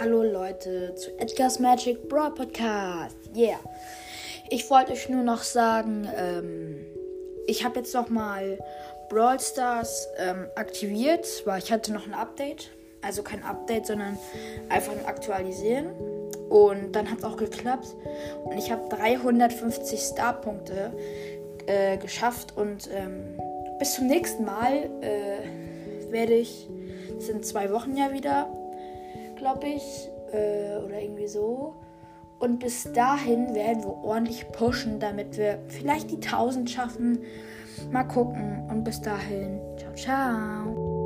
Hallo Leute zu Edgar's Magic Brawl Podcast. Yeah. Ich wollte euch nur noch sagen, ähm, ich habe jetzt noch mal Brawl Stars ähm, aktiviert, weil ich hatte noch ein Update. Also kein Update, sondern einfach ein Aktualisieren. Und dann hat es auch geklappt. Und ich habe 350 Starpunkte äh, geschafft. Und ähm, bis zum nächsten Mal äh, werde ich, das sind zwei Wochen ja wieder, glaube ich, äh, oder irgendwie so. Und bis dahin werden wir ordentlich pushen, damit wir vielleicht die 1000 schaffen. Mal gucken. Und bis dahin, ciao, ciao.